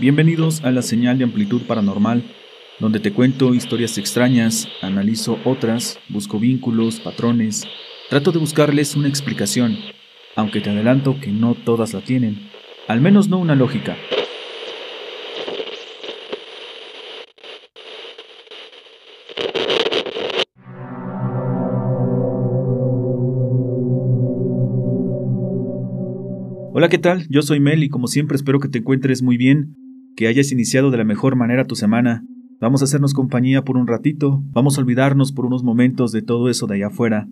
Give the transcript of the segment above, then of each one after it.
Bienvenidos a la señal de amplitud paranormal, donde te cuento historias extrañas, analizo otras, busco vínculos, patrones, trato de buscarles una explicación, aunque te adelanto que no todas la tienen, al menos no una lógica. Hola, ¿qué tal? Yo soy Mel y como siempre espero que te encuentres muy bien, que hayas iniciado de la mejor manera tu semana. Vamos a hacernos compañía por un ratito, vamos a olvidarnos por unos momentos de todo eso de allá afuera.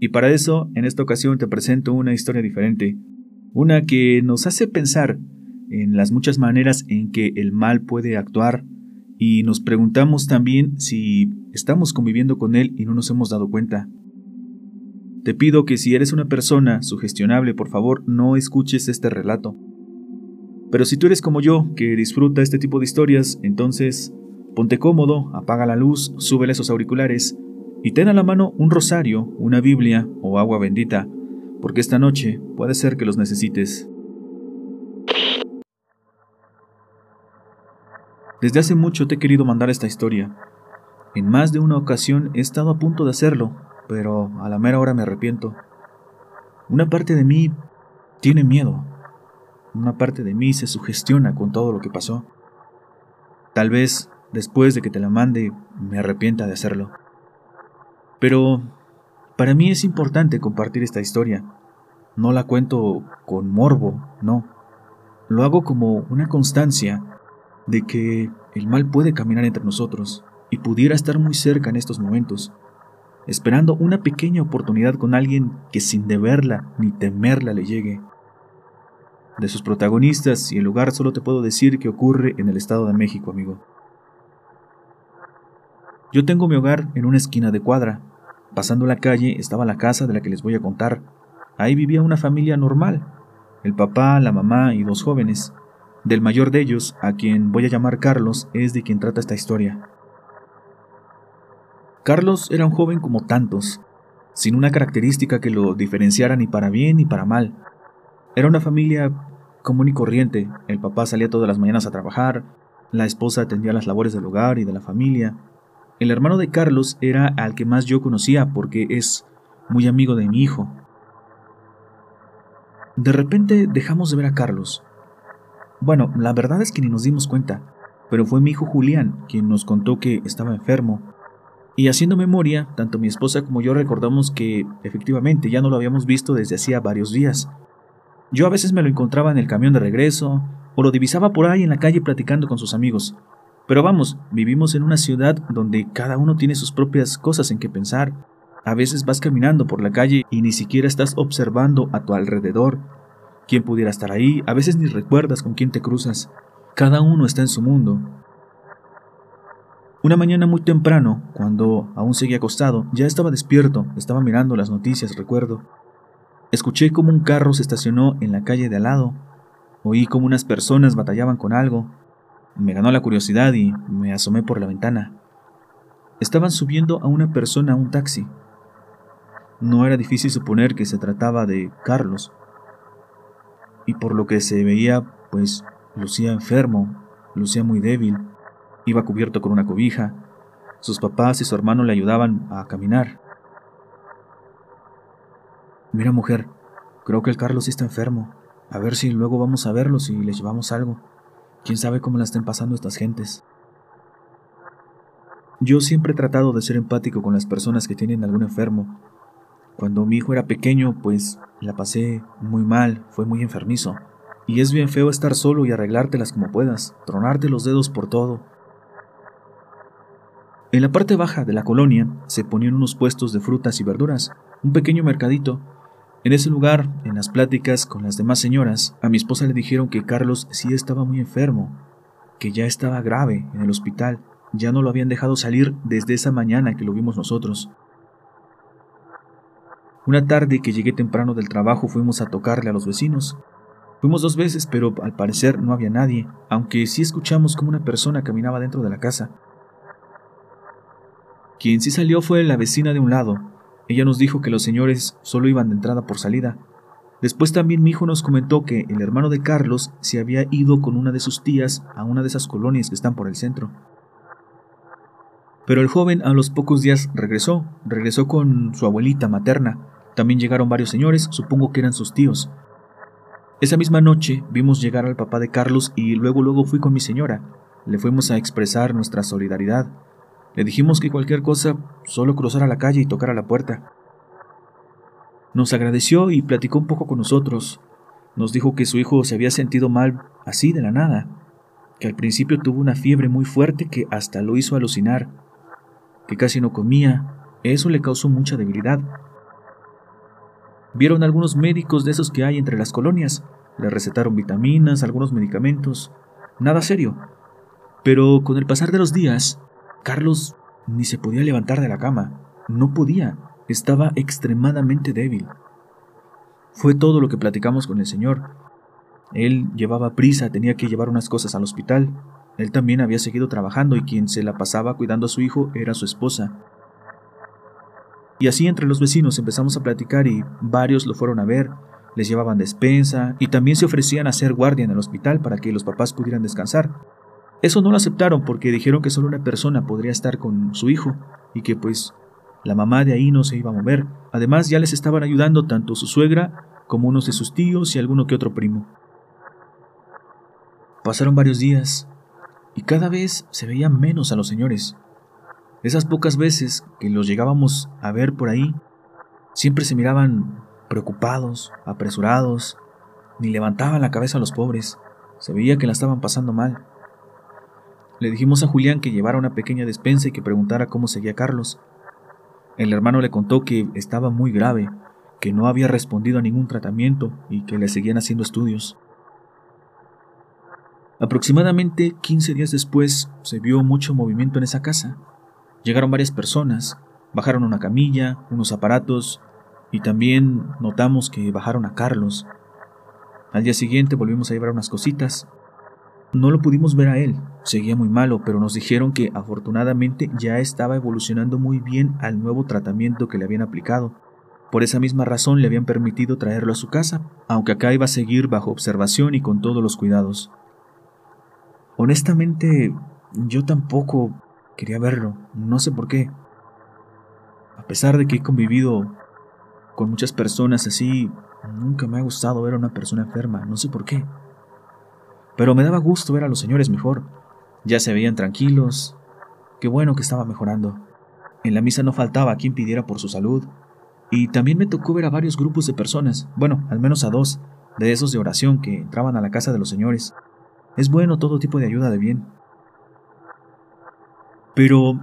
Y para eso, en esta ocasión te presento una historia diferente, una que nos hace pensar en las muchas maneras en que el mal puede actuar y nos preguntamos también si estamos conviviendo con él y no nos hemos dado cuenta. Te pido que si eres una persona sugestionable, por favor, no escuches este relato. Pero si tú eres como yo, que disfruta este tipo de historias, entonces ponte cómodo, apaga la luz, súbele esos auriculares y ten a la mano un rosario, una Biblia o agua bendita, porque esta noche puede ser que los necesites. Desde hace mucho te he querido mandar esta historia. En más de una ocasión he estado a punto de hacerlo, pero a la mera hora me arrepiento. Una parte de mí tiene miedo. Una parte de mí se sugestiona con todo lo que pasó. Tal vez después de que te la mande me arrepienta de hacerlo. Pero para mí es importante compartir esta historia. No la cuento con morbo, no. Lo hago como una constancia de que el mal puede caminar entre nosotros y pudiera estar muy cerca en estos momentos esperando una pequeña oportunidad con alguien que sin deberla ni temerla le llegue. De sus protagonistas y el lugar solo te puedo decir que ocurre en el Estado de México, amigo. Yo tengo mi hogar en una esquina de cuadra. Pasando la calle estaba la casa de la que les voy a contar. Ahí vivía una familia normal, el papá, la mamá y dos jóvenes. Del mayor de ellos, a quien voy a llamar Carlos, es de quien trata esta historia. Carlos era un joven como tantos, sin una característica que lo diferenciara ni para bien ni para mal. Era una familia común y corriente. El papá salía todas las mañanas a trabajar, la esposa atendía las labores del hogar y de la familia. El hermano de Carlos era al que más yo conocía porque es muy amigo de mi hijo. De repente dejamos de ver a Carlos. Bueno, la verdad es que ni nos dimos cuenta, pero fue mi hijo Julián quien nos contó que estaba enfermo y haciendo memoria, tanto mi esposa como yo recordamos que efectivamente ya no lo habíamos visto desde hacía varios días. Yo a veces me lo encontraba en el camión de regreso, o lo divisaba por ahí en la calle platicando con sus amigos. Pero vamos, vivimos en una ciudad donde cada uno tiene sus propias cosas en que pensar. A veces vas caminando por la calle y ni siquiera estás observando a tu alrededor. ¿Quién pudiera estar ahí? A veces ni recuerdas con quién te cruzas. Cada uno está en su mundo. Una mañana muy temprano, cuando aún seguía acostado, ya estaba despierto, estaba mirando las noticias, recuerdo. Escuché como un carro se estacionó en la calle de al lado. Oí como unas personas batallaban con algo. Me ganó la curiosidad y me asomé por la ventana. Estaban subiendo a una persona a un taxi. No era difícil suponer que se trataba de Carlos. Y por lo que se veía, pues lucía enfermo, lucía muy débil. Iba cubierto con una cobija. Sus papás y su hermano le ayudaban a caminar. Mira, mujer, creo que el Carlos está enfermo. A ver si luego vamos a verlos y les llevamos algo. Quién sabe cómo la estén pasando estas gentes. Yo siempre he tratado de ser empático con las personas que tienen algún enfermo. Cuando mi hijo era pequeño, pues la pasé muy mal, fue muy enfermizo. Y es bien feo estar solo y arreglártelas como puedas, tronarte los dedos por todo, en la parte baja de la colonia se ponían unos puestos de frutas y verduras, un pequeño mercadito. En ese lugar, en las pláticas con las demás señoras, a mi esposa le dijeron que Carlos sí estaba muy enfermo, que ya estaba grave en el hospital, ya no lo habían dejado salir desde esa mañana que lo vimos nosotros. Una tarde que llegué temprano del trabajo fuimos a tocarle a los vecinos. Fuimos dos veces, pero al parecer no había nadie, aunque sí escuchamos como una persona caminaba dentro de la casa. Quien sí salió fue la vecina de un lado. Ella nos dijo que los señores solo iban de entrada por salida. Después también mi hijo nos comentó que el hermano de Carlos se había ido con una de sus tías a una de esas colonias que están por el centro. Pero el joven a los pocos días regresó, regresó con su abuelita materna. También llegaron varios señores, supongo que eran sus tíos. Esa misma noche vimos llegar al papá de Carlos y luego luego fui con mi señora. Le fuimos a expresar nuestra solidaridad. Le dijimos que cualquier cosa, solo cruzara la calle y tocara la puerta. Nos agradeció y platicó un poco con nosotros. Nos dijo que su hijo se había sentido mal así de la nada, que al principio tuvo una fiebre muy fuerte que hasta lo hizo alucinar que casi no comía, eso le causó mucha debilidad. Vieron algunos médicos de esos que hay entre las colonias, le recetaron vitaminas, algunos medicamentos, nada serio. Pero con el pasar de los días, Carlos ni se podía levantar de la cama, no podía, estaba extremadamente débil. Fue todo lo que platicamos con el señor. Él llevaba prisa, tenía que llevar unas cosas al hospital, él también había seguido trabajando y quien se la pasaba cuidando a su hijo era su esposa. Y así entre los vecinos empezamos a platicar y varios lo fueron a ver, les llevaban despensa y también se ofrecían a ser guardia en el hospital para que los papás pudieran descansar. Eso no lo aceptaron porque dijeron que solo una persona podría estar con su hijo y que pues la mamá de ahí no se iba a mover. Además ya les estaban ayudando tanto su suegra como unos de sus tíos y alguno que otro primo. Pasaron varios días y cada vez se veían menos a los señores. Esas pocas veces que los llegábamos a ver por ahí, siempre se miraban preocupados, apresurados, ni levantaban la cabeza a los pobres. Se veía que la estaban pasando mal. Le dijimos a Julián que llevara una pequeña despensa y que preguntara cómo seguía Carlos. El hermano le contó que estaba muy grave, que no había respondido a ningún tratamiento y que le seguían haciendo estudios. Aproximadamente 15 días después se vio mucho movimiento en esa casa. Llegaron varias personas, bajaron una camilla, unos aparatos y también notamos que bajaron a Carlos. Al día siguiente volvimos a llevar unas cositas. No lo pudimos ver a él, seguía muy malo, pero nos dijeron que afortunadamente ya estaba evolucionando muy bien al nuevo tratamiento que le habían aplicado. Por esa misma razón le habían permitido traerlo a su casa, aunque acá iba a seguir bajo observación y con todos los cuidados. Honestamente, yo tampoco quería verlo, no sé por qué. A pesar de que he convivido con muchas personas así, nunca me ha gustado ver a una persona enferma, no sé por qué. Pero me daba gusto ver a los señores mejor. Ya se veían tranquilos. Qué bueno que estaba mejorando. En la misa no faltaba quien pidiera por su salud. Y también me tocó ver a varios grupos de personas, bueno, al menos a dos, de esos de oración que entraban a la casa de los señores. Es bueno todo tipo de ayuda de bien. Pero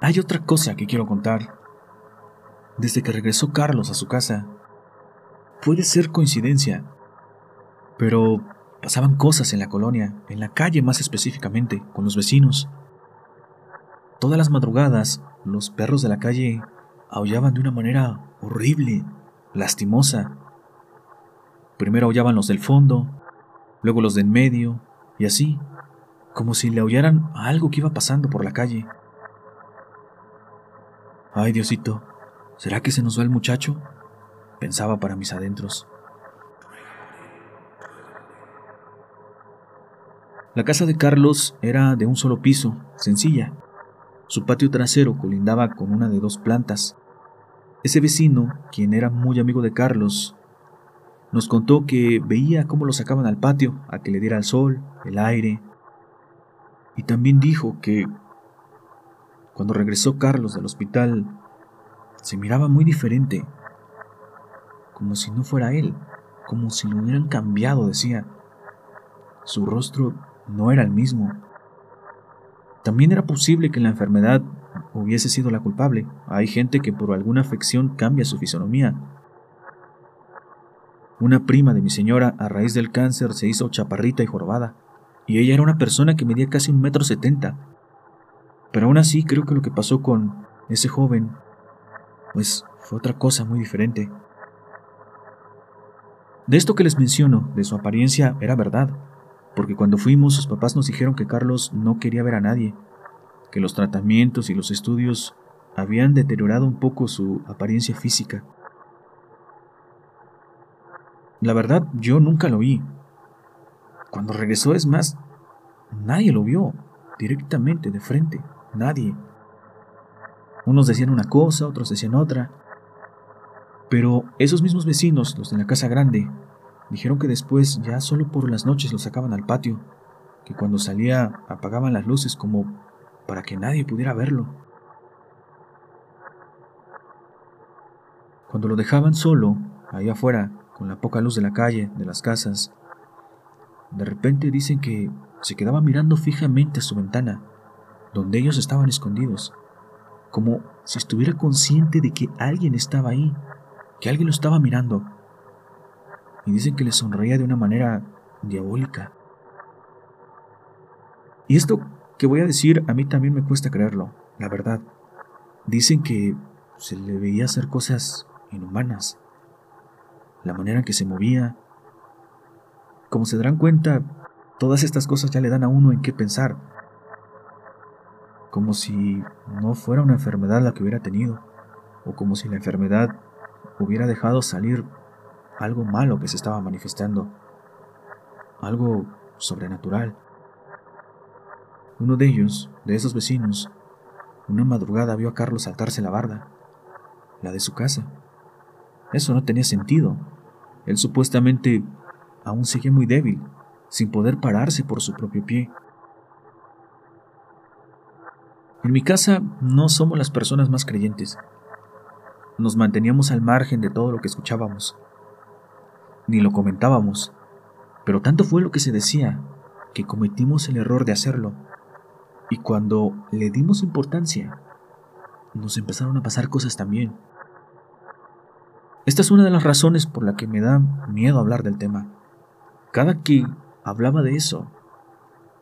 hay otra cosa que quiero contar. Desde que regresó Carlos a su casa, puede ser coincidencia, pero pasaban cosas en la colonia, en la calle más específicamente, con los vecinos. Todas las madrugadas, los perros de la calle aullaban de una manera horrible, lastimosa. Primero aullaban los del fondo, luego los de en medio, y así, como si le aullaran a algo que iba pasando por la calle. Ay, Diosito, ¿será que se nos va el muchacho? Pensaba para mis adentros. La casa de Carlos era de un solo piso, sencilla. Su patio trasero colindaba con una de dos plantas. Ese vecino, quien era muy amigo de Carlos, nos contó que veía cómo lo sacaban al patio a que le diera el sol, el aire. Y también dijo que cuando regresó Carlos del hospital se miraba muy diferente, como si no fuera él, como si lo hubieran cambiado, decía. Su rostro no era el mismo. También era posible que la enfermedad hubiese sido la culpable. Hay gente que por alguna afección cambia su fisonomía, una prima de mi señora, a raíz del cáncer, se hizo chaparrita y jorobada, y ella era una persona que medía casi un metro setenta. Pero aún así creo que lo que pasó con ese joven, pues fue otra cosa muy diferente. De esto que les menciono, de su apariencia, era verdad, porque cuando fuimos sus papás nos dijeron que Carlos no quería ver a nadie, que los tratamientos y los estudios habían deteriorado un poco su apariencia física. La verdad, yo nunca lo vi. Cuando regresó, es más, nadie lo vio, directamente, de frente, nadie. Unos decían una cosa, otros decían otra. Pero esos mismos vecinos, los de la casa grande, dijeron que después ya solo por las noches lo sacaban al patio, que cuando salía apagaban las luces como para que nadie pudiera verlo. Cuando lo dejaban solo, ahí afuera, con la poca luz de la calle, de las casas, de repente dicen que se quedaba mirando fijamente a su ventana, donde ellos estaban escondidos, como si estuviera consciente de que alguien estaba ahí, que alguien lo estaba mirando. Y dicen que le sonreía de una manera diabólica. Y esto que voy a decir a mí también me cuesta creerlo, la verdad. Dicen que se le veía hacer cosas inhumanas. La manera en que se movía. Como se darán cuenta, todas estas cosas ya le dan a uno en qué pensar. Como si no fuera una enfermedad la que hubiera tenido, o como si la enfermedad hubiera dejado salir algo malo que se estaba manifestando, algo sobrenatural. Uno de ellos, de esos vecinos, una madrugada vio a Carlos saltarse la barda, la de su casa. Eso no tenía sentido. Él supuestamente aún seguía muy débil, sin poder pararse por su propio pie. En mi casa no somos las personas más creyentes. Nos manteníamos al margen de todo lo que escuchábamos. Ni lo comentábamos. Pero tanto fue lo que se decía que cometimos el error de hacerlo y cuando le dimos importancia, nos empezaron a pasar cosas también. Esta es una de las razones por la que me da miedo hablar del tema. Cada que hablaba de eso,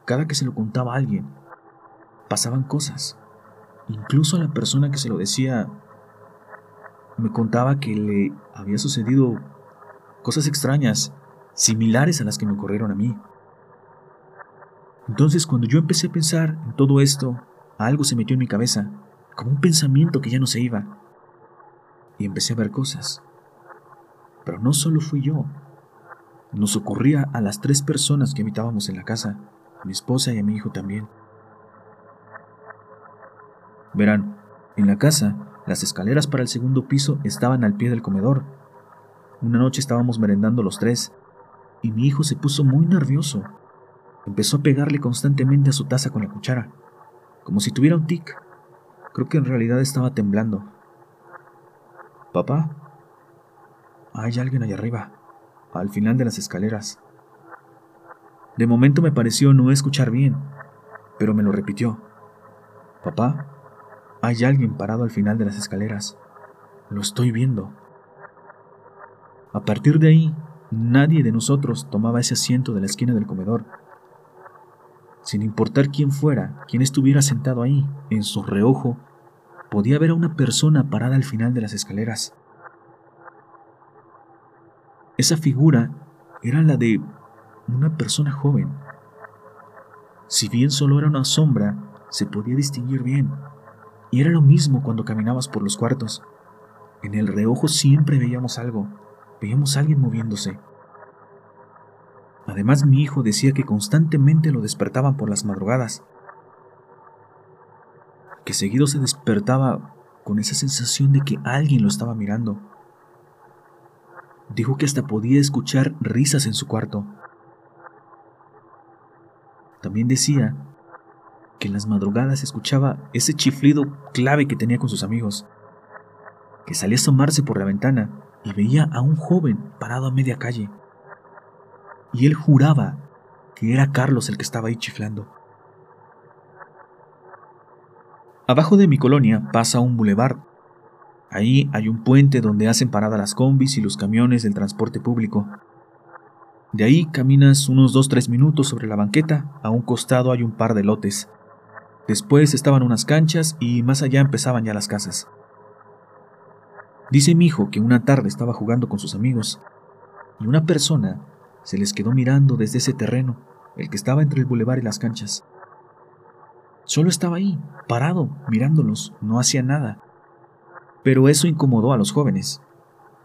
cada que se lo contaba a alguien, pasaban cosas. Incluso a la persona que se lo decía me contaba que le había sucedido cosas extrañas, similares a las que me ocurrieron a mí. Entonces cuando yo empecé a pensar en todo esto, algo se metió en mi cabeza, como un pensamiento que ya no se iba. Y empecé a ver cosas. Pero no solo fui yo. Nos ocurría a las tres personas que habitábamos en la casa, a mi esposa y a mi hijo también. Verán, en la casa, las escaleras para el segundo piso estaban al pie del comedor. Una noche estábamos merendando los tres, y mi hijo se puso muy nervioso Empezó a pegarle constantemente a su taza con la cuchara, como si tuviera un tic. Creo que en realidad estaba temblando. Papá, hay alguien allá arriba, al final de las escaleras. De momento me pareció no escuchar bien, pero me lo repitió. Papá, hay alguien parado al final de las escaleras. Lo estoy viendo. A partir de ahí, nadie de nosotros tomaba ese asiento de la esquina del comedor sin importar quién fuera, quién estuviera sentado ahí, en su reojo, podía ver a una persona parada al final de las escaleras. Esa figura era la de una persona joven. Si bien solo era una sombra, se podía distinguir bien. Y era lo mismo cuando caminabas por los cuartos. En el reojo siempre veíamos algo, veíamos a alguien moviéndose. Además, mi hijo decía que constantemente lo despertaban por las madrugadas, que seguido se despertaba con esa sensación de que alguien lo estaba mirando. Dijo que hasta podía escuchar risas en su cuarto. También decía que en las madrugadas escuchaba ese chiflido clave que tenía con sus amigos, que salía a asomarse por la ventana y veía a un joven parado a media calle y él juraba que era Carlos el que estaba ahí chiflando. Abajo de mi colonia pasa un bulevar. Ahí hay un puente donde hacen parada las combis y los camiones del transporte público. De ahí caminas unos 2-3 minutos sobre la banqueta, a un costado hay un par de lotes. Después estaban unas canchas y más allá empezaban ya las casas. Dice mi hijo que una tarde estaba jugando con sus amigos y una persona se les quedó mirando desde ese terreno, el que estaba entre el bulevar y las canchas. Solo estaba ahí, parado, mirándolos, no hacía nada. Pero eso incomodó a los jóvenes.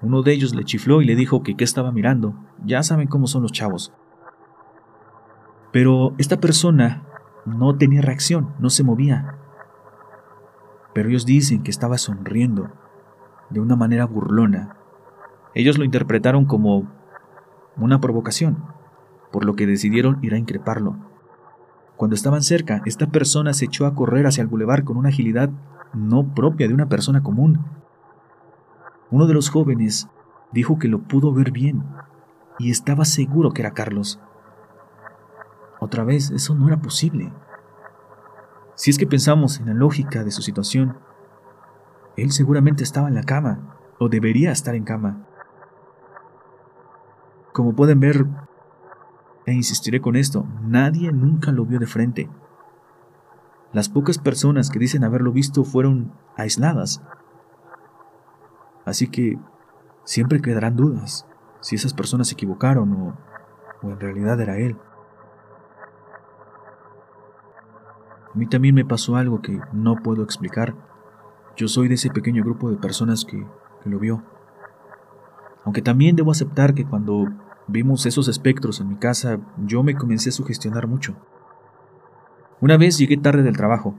Uno de ellos le chifló y le dijo que qué estaba mirando. Ya saben cómo son los chavos. Pero esta persona no tenía reacción, no se movía. Pero ellos dicen que estaba sonriendo de una manera burlona. Ellos lo interpretaron como una provocación, por lo que decidieron ir a increparlo. Cuando estaban cerca, esta persona se echó a correr hacia el bulevar con una agilidad no propia de una persona común. Uno de los jóvenes dijo que lo pudo ver bien y estaba seguro que era Carlos. Otra vez, eso no era posible. Si es que pensamos en la lógica de su situación, él seguramente estaba en la cama, o debería estar en cama. Como pueden ver, e insistiré con esto, nadie nunca lo vio de frente. Las pocas personas que dicen haberlo visto fueron aisladas. Así que siempre quedarán dudas si esas personas se equivocaron o, o en realidad era él. A mí también me pasó algo que no puedo explicar. Yo soy de ese pequeño grupo de personas que, que lo vio. Aunque también debo aceptar que cuando vimos esos espectros en mi casa, yo me comencé a sugestionar mucho. Una vez llegué tarde del trabajo.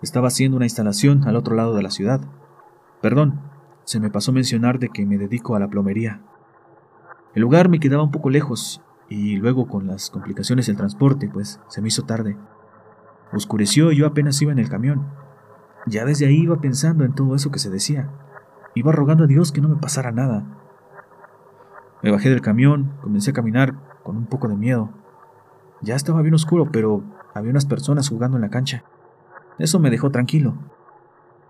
Estaba haciendo una instalación al otro lado de la ciudad. Perdón, se me pasó mencionar de que me dedico a la plomería. El lugar me quedaba un poco lejos y luego con las complicaciones del transporte, pues se me hizo tarde. Oscureció y yo apenas iba en el camión. Ya desde ahí iba pensando en todo eso que se decía. Iba rogando a Dios que no me pasara nada. Me bajé del camión, comencé a caminar con un poco de miedo. Ya estaba bien oscuro, pero había unas personas jugando en la cancha. Eso me dejó tranquilo.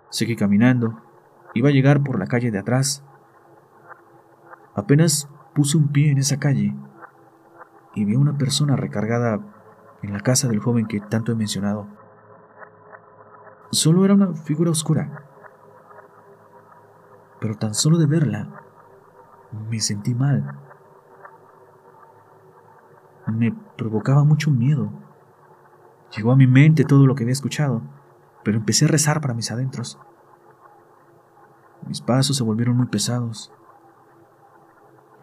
Seguí caminando. Iba a llegar por la calle de atrás. Apenas puse un pie en esa calle y vi a una persona recargada en la casa del joven que tanto he mencionado. Solo era una figura oscura. Pero tan solo de verla, me sentí mal. Me provocaba mucho miedo. Llegó a mi mente todo lo que había escuchado, pero empecé a rezar para mis adentros. Mis pasos se volvieron muy pesados.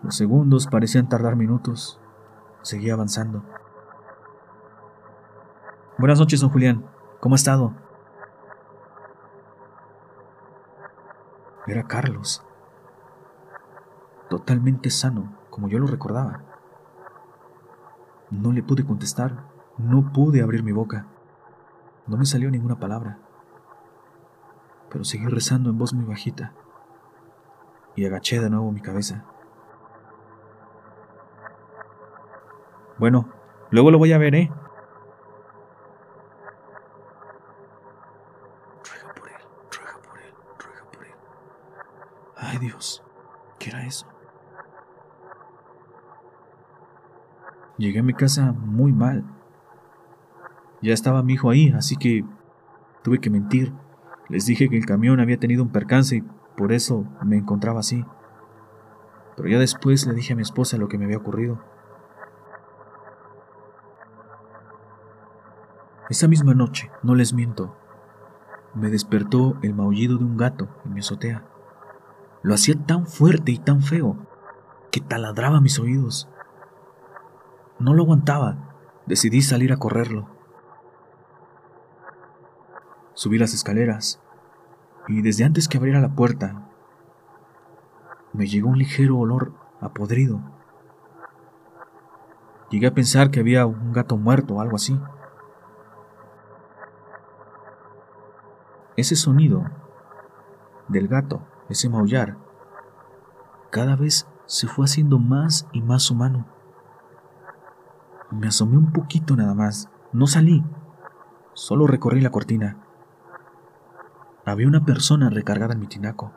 Los segundos parecían tardar minutos. Seguí avanzando. Buenas noches, don Julián. ¿Cómo ha estado? Era Carlos. Totalmente sano, como yo lo recordaba. No le pude contestar, no pude abrir mi boca. No me salió ninguna palabra. Pero seguí rezando en voz muy bajita. Y agaché de nuevo mi cabeza. Bueno, luego lo voy a ver, ¿eh? Dios, ¿qué era eso? Llegué a mi casa muy mal. Ya estaba mi hijo ahí, así que tuve que mentir. Les dije que el camión había tenido un percance y por eso me encontraba así. Pero ya después le dije a mi esposa lo que me había ocurrido. Esa misma noche, no les miento, me despertó el maullido de un gato en mi azotea. Lo hacía tan fuerte y tan feo que taladraba mis oídos. No lo aguantaba. Decidí salir a correrlo. Subí las escaleras y desde antes que abriera la puerta me llegó un ligero olor a podrido. Llegué a pensar que había un gato muerto o algo así. Ese sonido del gato ese maullar, cada vez se fue haciendo más y más humano. Me asomé un poquito nada más, no salí, solo recorrí la cortina. Había una persona recargada en mi tinaco.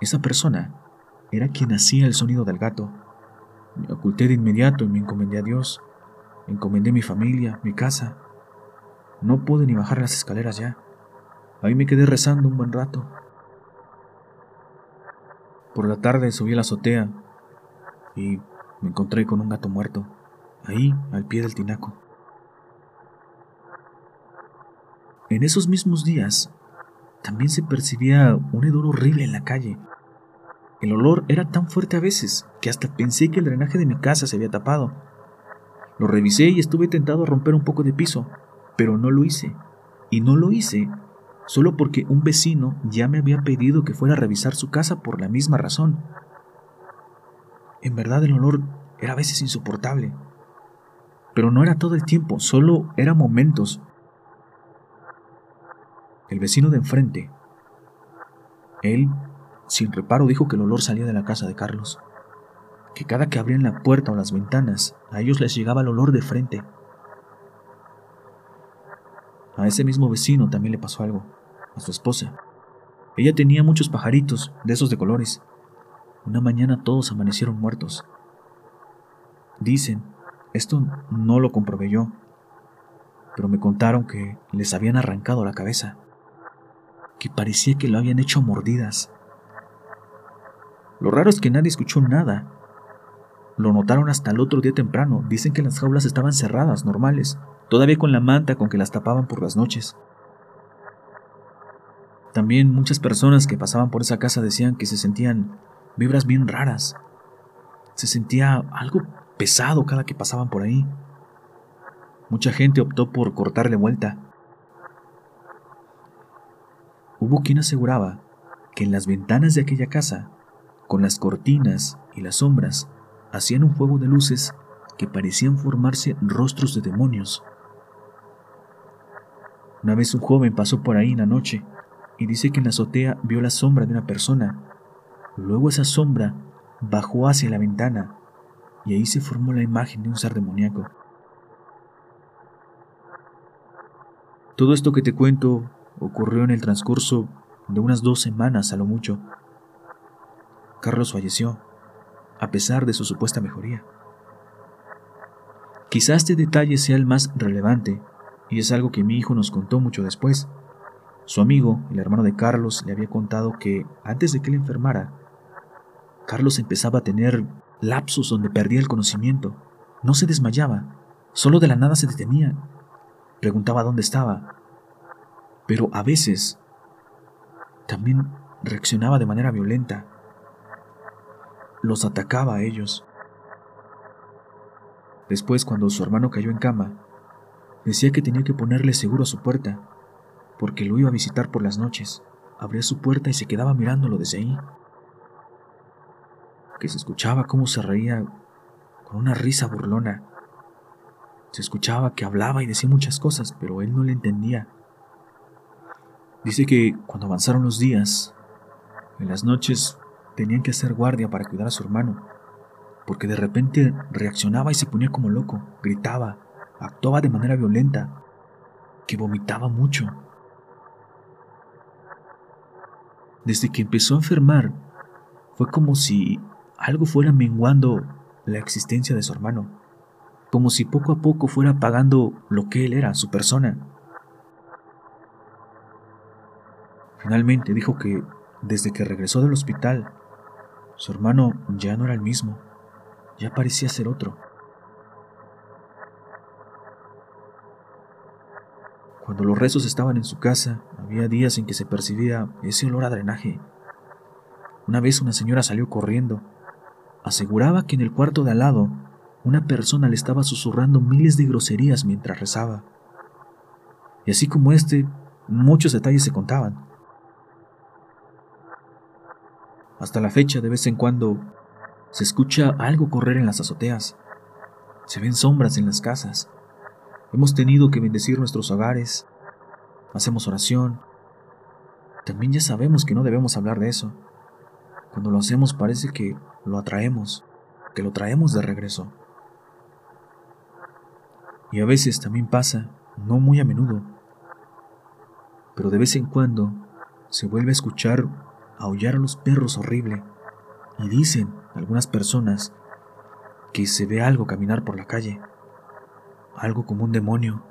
Esa persona era quien hacía el sonido del gato. Me oculté de inmediato y me encomendé a Dios. Encomendé mi familia, mi casa. No pude ni bajar las escaleras ya. Ahí me quedé rezando un buen rato. Por la tarde subí a la azotea y me encontré con un gato muerto, ahí al pie del tinaco. En esos mismos días también se percibía un hedor horrible en la calle. El olor era tan fuerte a veces que hasta pensé que el drenaje de mi casa se había tapado. Lo revisé y estuve tentado a romper un poco de piso, pero no lo hice. Y no lo hice solo porque un vecino ya me había pedido que fuera a revisar su casa por la misma razón. En verdad el olor era a veces insoportable. Pero no era todo el tiempo, solo eran momentos. El vecino de enfrente. Él, sin reparo, dijo que el olor salía de la casa de Carlos, que cada que abrían la puerta o las ventanas, a ellos les llegaba el olor de frente. A ese mismo vecino también le pasó algo, a su esposa. Ella tenía muchos pajaritos, de esos de colores. Una mañana todos amanecieron muertos. Dicen, esto no lo comprobé yo, pero me contaron que les habían arrancado la cabeza, que parecía que lo habían hecho mordidas. Lo raro es que nadie escuchó nada. Lo notaron hasta el otro día temprano. Dicen que las jaulas estaban cerradas, normales, todavía con la manta con que las tapaban por las noches. También muchas personas que pasaban por esa casa decían que se sentían vibras bien raras. Se sentía algo pesado cada que pasaban por ahí. Mucha gente optó por cortarle vuelta. Hubo quien aseguraba que en las ventanas de aquella casa, con las cortinas y las sombras, hacían un juego de luces que parecían formarse rostros de demonios. Una vez un joven pasó por ahí en la noche y dice que en la azotea vio la sombra de una persona. Luego esa sombra bajó hacia la ventana y ahí se formó la imagen de un ser demoníaco. Todo esto que te cuento ocurrió en el transcurso de unas dos semanas a lo mucho. Carlos falleció, a pesar de su supuesta mejoría. Quizás este detalle sea el más relevante, y es algo que mi hijo nos contó mucho después. Su amigo, el hermano de Carlos, le había contado que antes de que él enfermara, Carlos empezaba a tener lapsos donde perdía el conocimiento. No se desmayaba, solo de la nada se detenía. Preguntaba dónde estaba. Pero a veces también reaccionaba de manera violenta. Los atacaba a ellos. Después, cuando su hermano cayó en cama, Decía que tenía que ponerle seguro a su puerta, porque lo iba a visitar por las noches. Abría su puerta y se quedaba mirándolo desde ahí. Que se escuchaba cómo se reía con una risa burlona. Se escuchaba que hablaba y decía muchas cosas, pero él no le entendía. Dice que cuando avanzaron los días, en las noches tenían que hacer guardia para cuidar a su hermano, porque de repente reaccionaba y se ponía como loco, gritaba, actuaba de manera violenta, que vomitaba mucho. Desde que empezó a enfermar, fue como si algo fuera menguando la existencia de su hermano, como si poco a poco fuera apagando lo que él era, su persona. Finalmente dijo que desde que regresó del hospital, su hermano ya no era el mismo, ya parecía ser otro. Cuando los rezos estaban en su casa, había días en que se percibía ese olor a drenaje. Una vez una señora salió corriendo. Aseguraba que en el cuarto de al lado una persona le estaba susurrando miles de groserías mientras rezaba. Y así como este, muchos detalles se contaban. Hasta la fecha, de vez en cuando, se escucha algo correr en las azoteas. Se ven sombras en las casas. Hemos tenido que bendecir nuestros hogares, hacemos oración. También ya sabemos que no debemos hablar de eso. Cuando lo hacemos parece que lo atraemos, que lo traemos de regreso. Y a veces también pasa, no muy a menudo, pero de vez en cuando se vuelve a escuchar aullar a los perros horrible y dicen algunas personas que se ve algo caminar por la calle algo como un demonio.